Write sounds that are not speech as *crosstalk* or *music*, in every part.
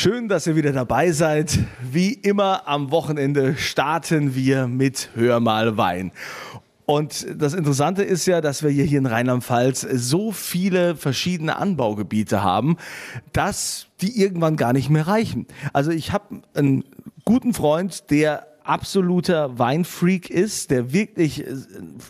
Schön, dass ihr wieder dabei seid. Wie immer am Wochenende starten wir mit Hör mal Wein. Und das Interessante ist ja, dass wir hier in Rheinland-Pfalz so viele verschiedene Anbaugebiete haben, dass die irgendwann gar nicht mehr reichen. Also ich habe einen guten Freund, der absoluter Weinfreak ist, der wirklich äh,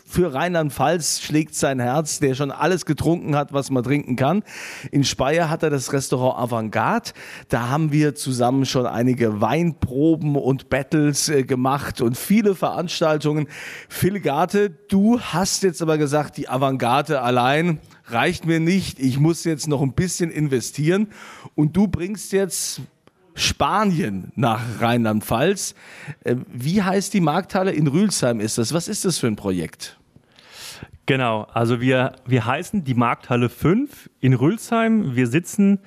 für Rheinland-Pfalz schlägt sein Herz, der schon alles getrunken hat, was man trinken kann. In Speyer hat er das Restaurant Avantgarde. Da haben wir zusammen schon einige Weinproben und Battles äh, gemacht und viele Veranstaltungen. Phil Garte, du hast jetzt aber gesagt, die Avantgarde allein reicht mir nicht. Ich muss jetzt noch ein bisschen investieren und du bringst jetzt Spanien nach Rheinland-Pfalz. Äh, wie heißt die Markthalle? In Rülsheim ist das. Was ist das für ein Projekt? Genau, also wir, wir heißen die Markthalle 5 in Rülsheim. Wir sitzen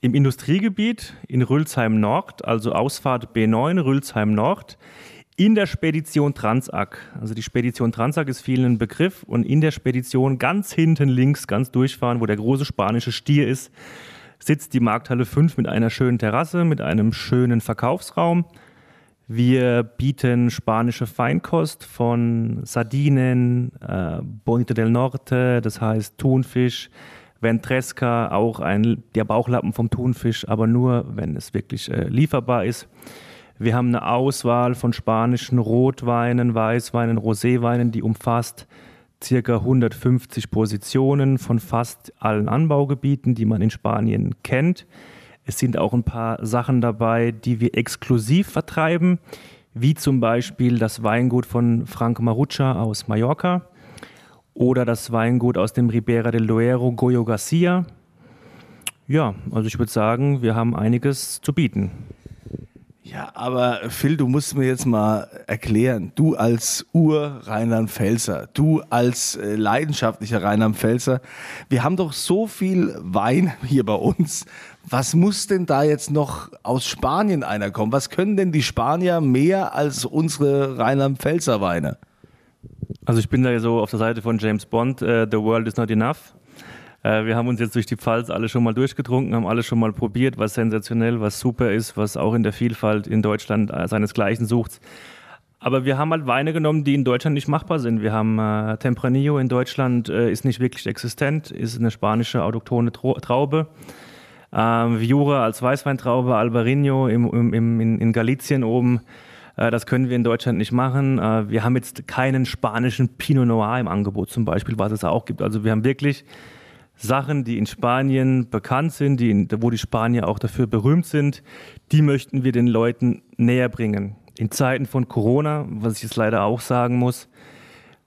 im Industriegebiet in Rülsheim Nord, also Ausfahrt B9 Rülsheim Nord, in der Spedition Transac. Also die Spedition Transac ist vielen ein Begriff und in der Spedition ganz hinten links, ganz durchfahren, wo der große spanische Stier ist, sitzt die Markthalle 5 mit einer schönen Terrasse, mit einem schönen Verkaufsraum. Wir bieten spanische Feinkost von Sardinen, äh, Bonito del Norte, das heißt Thunfisch, Ventresca, auch ein, der Bauchlappen vom Thunfisch, aber nur, wenn es wirklich äh, lieferbar ist. Wir haben eine Auswahl von spanischen Rotweinen, Weißweinen, Roséweinen, die umfasst circa 150 Positionen von fast allen Anbaugebieten, die man in Spanien kennt. Es sind auch ein paar Sachen dabei, die wir exklusiv vertreiben, wie zum Beispiel das Weingut von Frank Marucha aus Mallorca oder das Weingut aus dem Ribera del Duero Goyo Garcia. Ja, also ich würde sagen, wir haben einiges zu bieten. Ja, aber Phil, du musst mir jetzt mal erklären, du als Ur-Rheinland-Pfälzer, du als äh, leidenschaftlicher Rheinland-Pfälzer, wir haben doch so viel Wein *laughs* hier bei uns. Was muss denn da jetzt noch aus Spanien einer kommen? Was können denn die Spanier mehr als unsere Rheinland-Pfälzer Weine? Also ich bin da so auf der Seite von James Bond, uh, The World is not enough. Äh, wir haben uns jetzt durch die Pfalz alle schon mal durchgetrunken, haben alles schon mal probiert, was sensationell, was super ist, was auch in der Vielfalt in Deutschland äh, seinesgleichen sucht. Aber wir haben halt Weine genommen, die in Deutschland nicht machbar sind. Wir haben äh, Tempranillo in Deutschland, äh, ist nicht wirklich existent, ist eine spanische autochthone Traube. Ähm, Viura als Weißweintraube, Albarino im, im, in, in Galizien oben. Äh, das können wir in Deutschland nicht machen. Äh, wir haben jetzt keinen spanischen Pinot Noir im Angebot zum Beispiel, was es auch gibt. Also wir haben wirklich Sachen, die in Spanien bekannt sind, die in, wo die Spanier auch dafür berühmt sind, die möchten wir den Leuten näher bringen. In Zeiten von Corona, was ich jetzt leider auch sagen muss,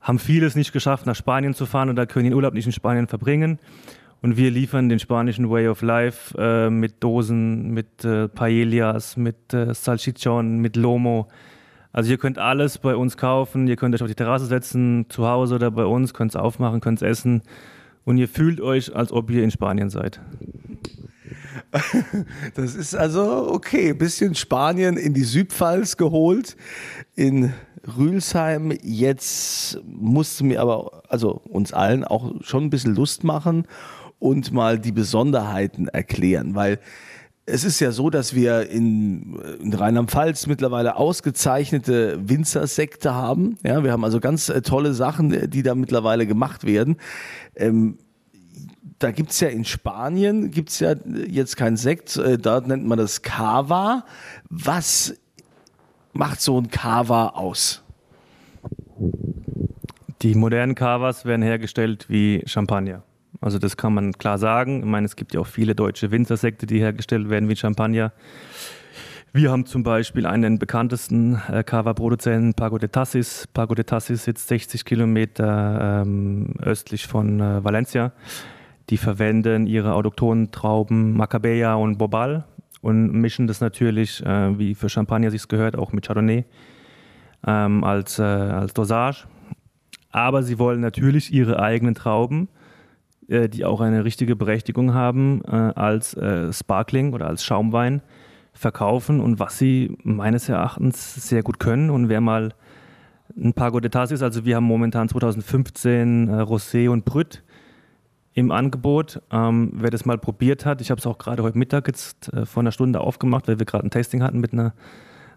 haben viele es nicht geschafft, nach Spanien zu fahren oder können den Urlaub nicht in Spanien verbringen. Und wir liefern den spanischen Way of Life äh, mit Dosen, mit äh, Paellas, mit äh, Salchichon, mit Lomo. Also ihr könnt alles bei uns kaufen, ihr könnt euch auf die Terrasse setzen, zu Hause oder bei uns, könnt es aufmachen, könnt es essen und ihr fühlt euch, als ob ihr in Spanien seid. *laughs* Das ist also okay. Bisschen Spanien in die Südpfalz geholt, in Rülsheim. Jetzt musste mir aber, also uns allen auch schon ein bisschen Lust machen und mal die Besonderheiten erklären, weil es ist ja so, dass wir in, in Rheinland-Pfalz mittlerweile ausgezeichnete Winzersekte haben. Ja, wir haben also ganz äh, tolle Sachen, die da mittlerweile gemacht werden. Ähm, da gibt es ja in Spanien, gibt ja jetzt kein Sekt, äh, dort nennt man das Cava. Was macht so ein Cava aus? Die modernen Cavas werden hergestellt wie Champagner. Also das kann man klar sagen. Ich meine, es gibt ja auch viele deutsche Winzersekte, die hergestellt werden wie Champagner. Wir haben zum Beispiel einen bekanntesten äh, Cava-Produzenten, Pago de Tassis. Pago de Tassis sitzt 60 Kilometer ähm, östlich von äh, Valencia. Die verwenden ihre autochthonen Trauben Maccabeya und Bobal und mischen das natürlich, äh, wie für Champagner sich gehört, auch mit Chardonnay ähm, als, äh, als Dosage. Aber sie wollen natürlich ihre eigenen Trauben äh, die auch eine richtige Berechtigung haben, äh, als äh, Sparkling oder als Schaumwein verkaufen und was sie meines Erachtens sehr gut können. Und wer mal ein paar Godetas ist, also wir haben momentan 2015 Rosé und Brüt im Angebot. Ähm, wer das mal probiert hat, ich habe es auch gerade heute Mittag jetzt äh, vor einer Stunde aufgemacht, weil wir gerade ein Tasting hatten mit einer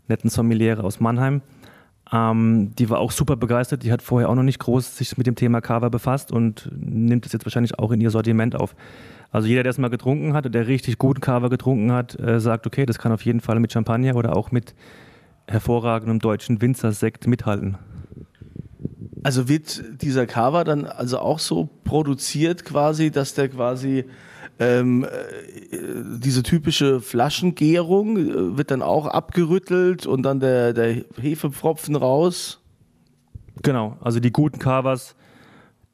netten Sommeliere aus Mannheim. Ähm, die war auch super begeistert. Die hat vorher auch noch nicht groß sich mit dem Thema Kava befasst und nimmt es jetzt wahrscheinlich auch in ihr Sortiment auf. Also jeder, der es mal getrunken hat und der richtig guten Kava getrunken hat, äh, sagt, okay, das kann auf jeden Fall mit Champagner oder auch mit hervorragendem deutschen Winzersekt mithalten. Also wird dieser Kava dann also auch so produziert quasi, dass der quasi ähm, äh, diese typische Flaschengärung äh, wird dann auch abgerüttelt und dann der, der Hefepfropfen raus? Genau, also die guten Cavas,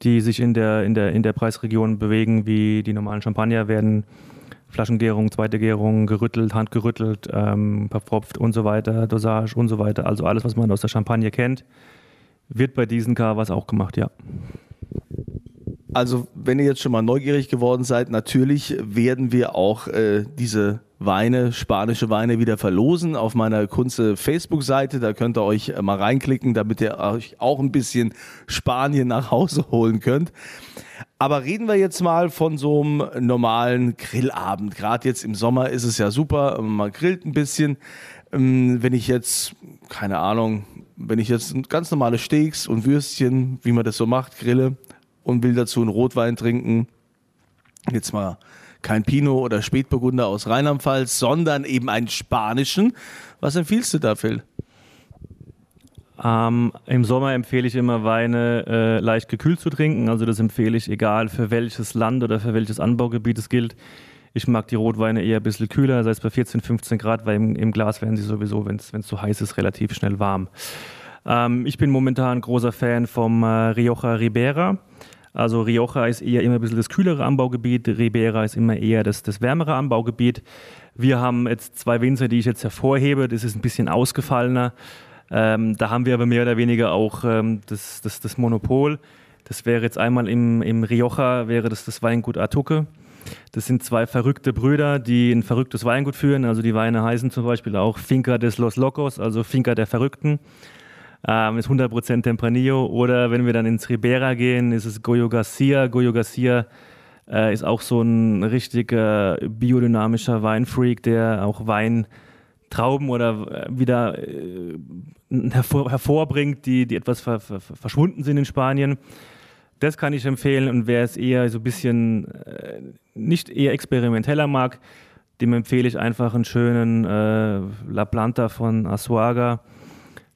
die sich in der, in, der, in der Preisregion bewegen, wie die normalen Champagner, werden Flaschengärung, zweite Gärung, gerüttelt, handgerüttelt, ähm, verpfropft und so weiter, Dosage und so weiter. Also alles, was man aus der Champagne kennt, wird bei diesen Cavas auch gemacht, ja. Also, wenn ihr jetzt schon mal neugierig geworden seid, natürlich werden wir auch äh, diese Weine, spanische Weine wieder verlosen auf meiner Kunze Facebook-Seite. Da könnt ihr euch mal reinklicken, damit ihr euch auch ein bisschen Spanien nach Hause holen könnt. Aber reden wir jetzt mal von so einem normalen Grillabend. Gerade jetzt im Sommer ist es ja super, man grillt ein bisschen. Ähm, wenn ich jetzt, keine Ahnung, wenn ich jetzt ganz normale Steaks und Würstchen, wie man das so macht, grille und will dazu einen Rotwein trinken, jetzt mal kein Pinot oder Spätburgunder aus Rheinland-Pfalz, sondern eben einen spanischen. Was empfiehlst du da, Phil? Ähm, Im Sommer empfehle ich immer Weine äh, leicht gekühlt zu trinken. Also das empfehle ich, egal für welches Land oder für welches Anbaugebiet es gilt. Ich mag die Rotweine eher ein bisschen kühler, sei es bei 14, 15 Grad, weil im, im Glas werden sie sowieso, wenn es zu heiß ist, relativ schnell warm. Ähm, ich bin momentan großer Fan vom äh, Rioja Ribera. Also Rioja ist eher immer ein bisschen das kühlere Anbaugebiet, Ribera ist immer eher das, das wärmere Anbaugebiet. Wir haben jetzt zwei Winzer, die ich jetzt hervorhebe. Das ist ein bisschen ausgefallener. Ähm, da haben wir aber mehr oder weniger auch ähm, das, das, das Monopol. Das wäre jetzt einmal im, im Rioja, wäre das das Weingut Atuque. Das sind zwei verrückte Brüder, die ein verrücktes Weingut führen. Also die Weine heißen zum Beispiel auch Finca des Los Locos, also Finca der Verrückten. Ähm, ist 100% Tempranillo. Oder wenn wir dann ins Ribera gehen, ist es Goyo Garcia. Goyo Garcia äh, ist auch so ein richtiger biodynamischer Weinfreak, der auch Weintrauben oder äh, wieder äh, hervor, hervorbringt, die, die etwas ver, ver, verschwunden sind in Spanien. Das kann ich empfehlen. Und wer es eher so ein bisschen äh, nicht eher experimenteller mag, dem empfehle ich einfach einen schönen äh, La Planta von Asuaga.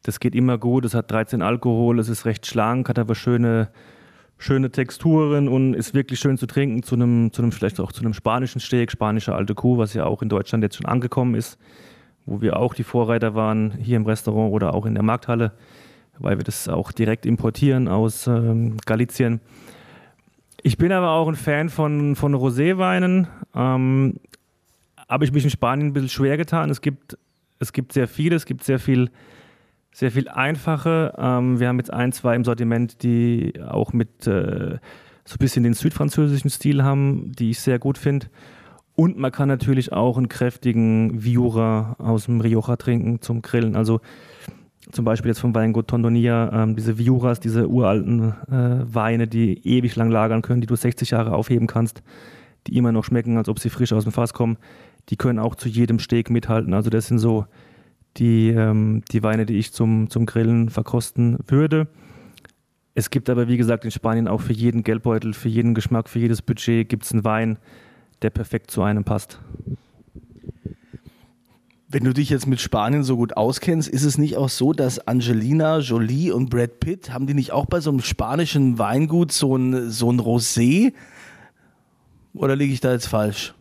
Das geht immer gut, es hat 13 Alkohol, es ist recht schlank, hat aber schöne, schöne Texturen und ist wirklich schön zu trinken zu einem, zu einem vielleicht auch zu einem spanischen Steak, spanische alte Kuh, was ja auch in Deutschland jetzt schon angekommen ist, wo wir auch die Vorreiter waren, hier im Restaurant oder auch in der Markthalle weil wir das auch direkt importieren aus ähm, Galizien. Ich bin aber auch ein Fan von, von Roséweinen. Ähm, habe ich mich in Spanien ein bisschen schwer getan. Es gibt, es gibt sehr viele, es gibt sehr viel, sehr viel einfache. Ähm, wir haben jetzt ein, zwei im Sortiment, die auch mit äh, so ein bisschen den südfranzösischen Stil haben, die ich sehr gut finde. Und man kann natürlich auch einen kräftigen Viura aus dem Rioja trinken zum Grillen. Also zum Beispiel jetzt vom Weingut Tondonia, ähm, diese Viuras, diese uralten äh, Weine, die ewig lang lagern können, die du 60 Jahre aufheben kannst, die immer noch schmecken, als ob sie frisch aus dem Fass kommen, die können auch zu jedem Steak mithalten. Also das sind so die, ähm, die Weine, die ich zum, zum Grillen verkosten würde. Es gibt aber, wie gesagt, in Spanien auch für jeden Geldbeutel, für jeden Geschmack, für jedes Budget gibt es einen Wein, der perfekt zu einem passt. Wenn du dich jetzt mit Spanien so gut auskennst, ist es nicht auch so, dass Angelina Jolie und Brad Pitt, haben die nicht auch bei so einem spanischen Weingut so ein, so ein Rosé? Oder liege ich da jetzt falsch?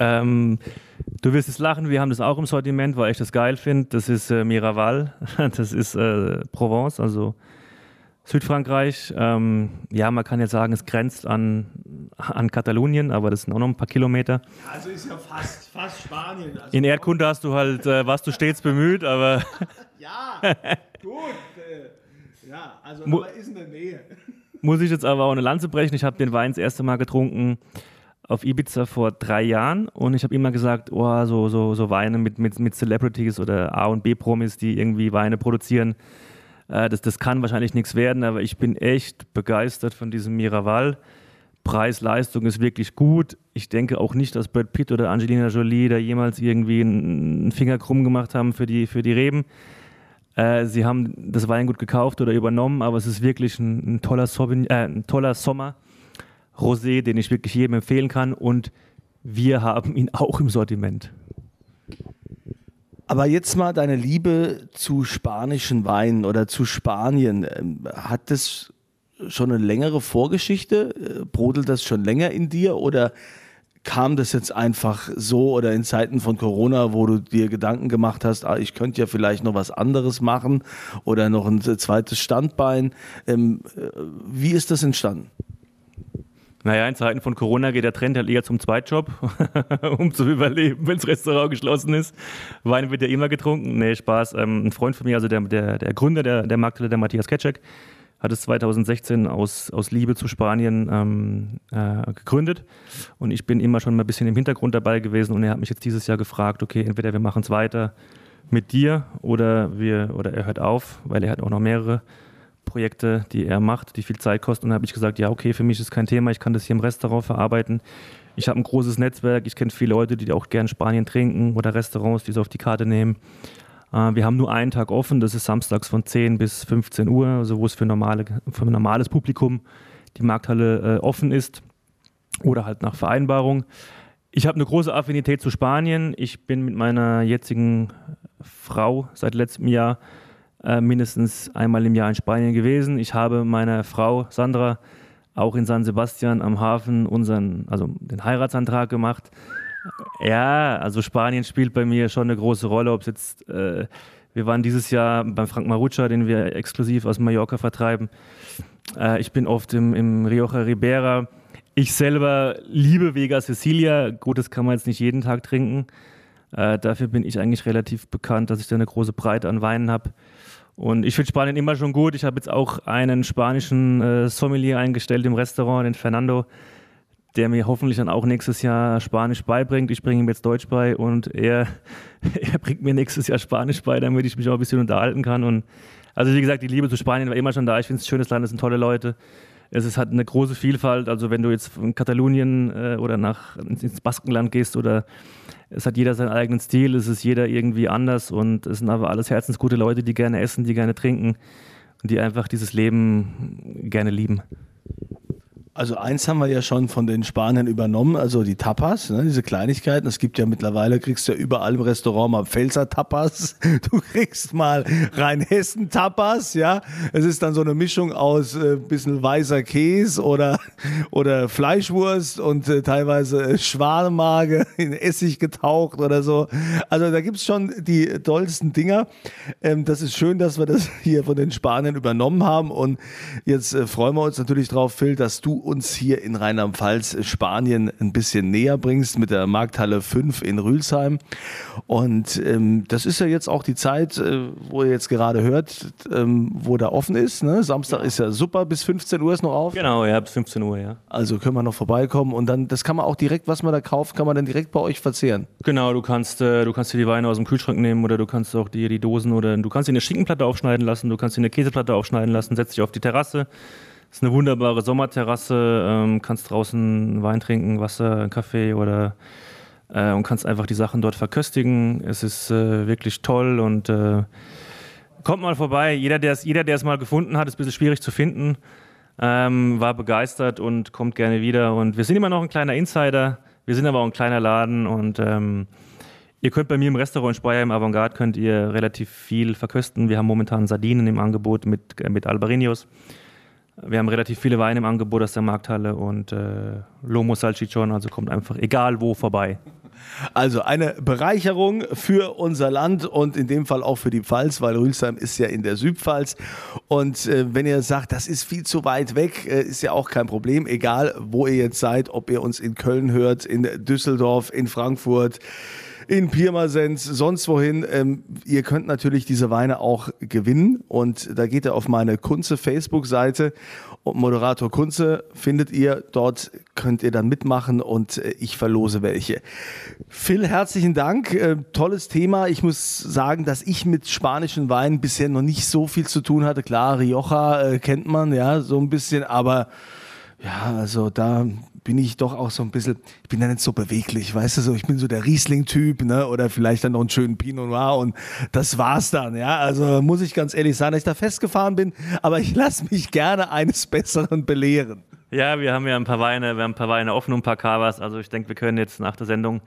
Ähm, du wirst es lachen, wir haben das auch im Sortiment, weil ich das geil finde. Das ist äh, Miraval, *laughs* das ist äh, Provence, also Südfrankreich, ähm, ja, man kann jetzt sagen, es grenzt an, an Katalonien, aber das sind auch noch ein paar Kilometer. Also ist ja fast, fast Spanien. Also In Erdkunde hast du halt, äh, warst du stets bemüht, aber. *laughs* ja, gut. Äh, ja, also aber ist in der Nähe. *laughs* Muss ich jetzt aber auch eine Lanze brechen. Ich habe den Wein das erste Mal getrunken auf Ibiza vor drei Jahren und ich habe immer gesagt, oh, so, so, so Weine mit, mit, mit Celebrities oder A- und B-Promis, die irgendwie Weine produzieren äh, das, das kann wahrscheinlich nichts werden, aber ich bin echt begeistert von diesem Miraval. Preis-Leistung ist wirklich gut. Ich denke auch nicht, dass Brad Pitt oder Angelina Jolie da jemals irgendwie einen Finger krumm gemacht haben für die, für die Reben. Äh, sie haben das Weingut gekauft oder übernommen, aber es ist wirklich ein, ein toller, Sauvignon, äh, ein toller Sommer. Rosé, den ich wirklich jedem empfehlen kann. Und wir haben ihn auch im Sortiment. Aber jetzt mal deine Liebe zu spanischen Weinen oder zu Spanien. Ähm, hat das schon eine längere Vorgeschichte? Äh, brodelt das schon länger in dir oder kam das jetzt einfach so oder in Zeiten von Corona, wo du dir Gedanken gemacht hast, ah, ich könnte ja vielleicht noch was anderes machen oder noch ein zweites Standbein? Ähm, äh, wie ist das entstanden? Naja, in Zeiten von Corona geht der Trend halt eher zum Zweitjob, *laughs* um zu überleben, wenn das Restaurant geschlossen ist. Wein wird ja immer getrunken. Nee, Spaß. Ähm, ein Freund von mir, also der, der, der Gründer der, der Markthalle, der Matthias Ketschek, hat es 2016 aus, aus Liebe zu Spanien ähm, äh, gegründet. Und ich bin immer schon mal ein bisschen im Hintergrund dabei gewesen. Und er hat mich jetzt dieses Jahr gefragt, okay, entweder wir machen es weiter mit dir oder, wir, oder er hört auf, weil er hat auch noch mehrere Projekte, die er macht, die viel Zeit kosten. Und da habe ich gesagt, ja, okay, für mich ist kein Thema, ich kann das hier im Restaurant verarbeiten. Ich habe ein großes Netzwerk, ich kenne viele Leute, die auch gerne Spanien trinken oder Restaurants, die es auf die Karte nehmen. Äh, wir haben nur einen Tag offen, das ist samstags von 10 bis 15 Uhr, also wo es für, normale, für ein normales Publikum die Markthalle äh, offen ist oder halt nach Vereinbarung. Ich habe eine große Affinität zu Spanien. Ich bin mit meiner jetzigen Frau seit letztem Jahr äh, mindestens einmal im Jahr in Spanien gewesen. Ich habe meiner Frau Sandra auch in San Sebastian am Hafen unseren, also den Heiratsantrag gemacht. Ja, also Spanien spielt bei mir schon eine große Rolle, ob es jetzt äh, wir waren dieses Jahr beim Frank Marucha, den wir exklusiv aus Mallorca vertreiben. Äh, ich bin oft im, im Rioja Ribera. Ich selber liebe Vega Sicilia. Gut, das kann man jetzt nicht jeden Tag trinken. Äh, dafür bin ich eigentlich relativ bekannt, dass ich da eine große Breite an Weinen habe. Und ich finde Spanien immer schon gut. Ich habe jetzt auch einen spanischen äh, Sommelier eingestellt im Restaurant, den Fernando, der mir hoffentlich dann auch nächstes Jahr Spanisch beibringt. Ich bringe ihm jetzt Deutsch bei und er, *laughs* er bringt mir nächstes Jahr Spanisch bei, damit ich mich auch ein bisschen unterhalten kann. Und also wie gesagt, die Liebe zu Spanien war immer schon da. Ich finde es ein schönes Land, es sind tolle Leute. Es ist, hat eine große Vielfalt. Also wenn du jetzt von Katalonien äh, oder nach ins Baskenland gehst oder es hat jeder seinen eigenen Stil, es ist jeder irgendwie anders und es sind aber alles herzensgute Leute, die gerne essen, die gerne trinken und die einfach dieses Leben gerne lieben. Also eins haben wir ja schon von den Spaniern übernommen, also die Tapas, ne, diese Kleinigkeiten. Es gibt ja mittlerweile, kriegst du ja überall im Restaurant mal Pfälzer Tapas, *laughs* du kriegst mal Rheinhessen Tapas, ja. Es ist dann so eine Mischung aus äh, bisschen weißer Käse oder, *laughs* oder Fleischwurst und äh, teilweise äh, Schwanemage *laughs* in Essig getaucht oder so. Also da gibt's schon die tollsten Dinger. Ähm, das ist schön, dass wir das hier von den Spaniern übernommen haben und jetzt äh, freuen wir uns natürlich drauf, Phil, dass du uns hier in Rheinland-Pfalz, Spanien ein bisschen näher bringst mit der Markthalle 5 in Rülsheim. Und ähm, das ist ja jetzt auch die Zeit, äh, wo ihr jetzt gerade hört, ähm, wo da offen ist. Ne? Samstag ja. ist ja super, bis 15 Uhr ist noch auf. Genau, ja, bis 15 Uhr, ja. Also können wir noch vorbeikommen und dann, das kann man auch direkt, was man da kauft, kann man dann direkt bei euch verzehren. Genau, du kannst, äh, du kannst dir die Weine aus dem Kühlschrank nehmen oder du kannst auch dir die Dosen oder du kannst dir eine Schinkenplatte aufschneiden lassen, du kannst dir eine Käseplatte aufschneiden lassen, setzt dich auf die Terrasse ist eine wunderbare Sommerterrasse, ähm, kannst draußen Wein trinken, Wasser, Kaffee oder äh, und kannst einfach die Sachen dort verköstigen. Es ist äh, wirklich toll und äh, kommt mal vorbei. Jeder, der es jeder, mal gefunden hat, ist ein bisschen schwierig zu finden, ähm, war begeistert und kommt gerne wieder. Und wir sind immer noch ein kleiner Insider, wir sind aber auch ein kleiner Laden und ähm, Ihr könnt bei mir im Restaurant Speyer im Avantgarde könnt ihr relativ viel verkösten. Wir haben momentan Sardinen im Angebot mit, äh, mit Albarinios. Wir haben relativ viele Weine im Angebot aus der Markthalle und äh, Lomo Salchichon, also kommt einfach egal wo vorbei. Also eine Bereicherung für unser Land und in dem Fall auch für die Pfalz, weil Rülsheim ist ja in der Südpfalz. Und äh, wenn ihr sagt, das ist viel zu weit weg, äh, ist ja auch kein Problem. Egal, wo ihr jetzt seid, ob ihr uns in Köln hört, in Düsseldorf, in Frankfurt, in Pirmasens, sonst wohin. Ähm, ihr könnt natürlich diese Weine auch gewinnen und da geht ihr auf meine Kunze Facebook-Seite und Moderator Kunze findet ihr. Dort könnt ihr dann mitmachen und äh, ich verlose welche. Phil, herzlichen Dank. Äh, tolles Thema. Ich muss sagen, dass ich mit spanischen Weinen bisher noch nicht so viel zu tun hatte. Klar, Rioja äh, kennt man ja so ein bisschen, aber Ja, also da bin ich doch auch so ein bisschen, ich bin ja nicht so beweglich, weißt du, so, ich bin so der Riesling-Typ, ne, oder vielleicht dann noch einen schönen Pinot Noir und das war's dann, ja. Also muss ich ganz ehrlich sagen, dass ich da festgefahren bin, aber ich lasse mich gerne eines Besseren belehren. Ja, wir haben ja ein paar Weine, wir haben ein paar Weine offen und ein paar Cavas, also ich denke, wir können jetzt nach der Sendung,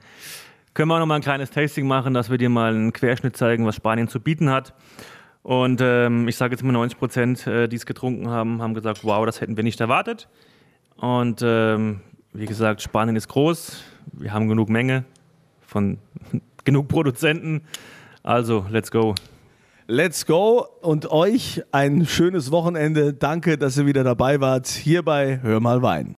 können wir auch noch mal ein kleines Tasting machen, dass wir dir mal einen Querschnitt zeigen, was Spanien zu bieten hat. Und ähm, ich sage jetzt mal 90 Prozent, äh, die es getrunken haben, haben gesagt, wow, das hätten wir nicht erwartet. Und ähm, wie gesagt, Spanien ist groß. Wir haben genug Menge von *laughs* genug Produzenten. Also, let's go. Let's go und euch ein schönes Wochenende. Danke, dass ihr wieder dabei wart hier bei Hör mal Wein.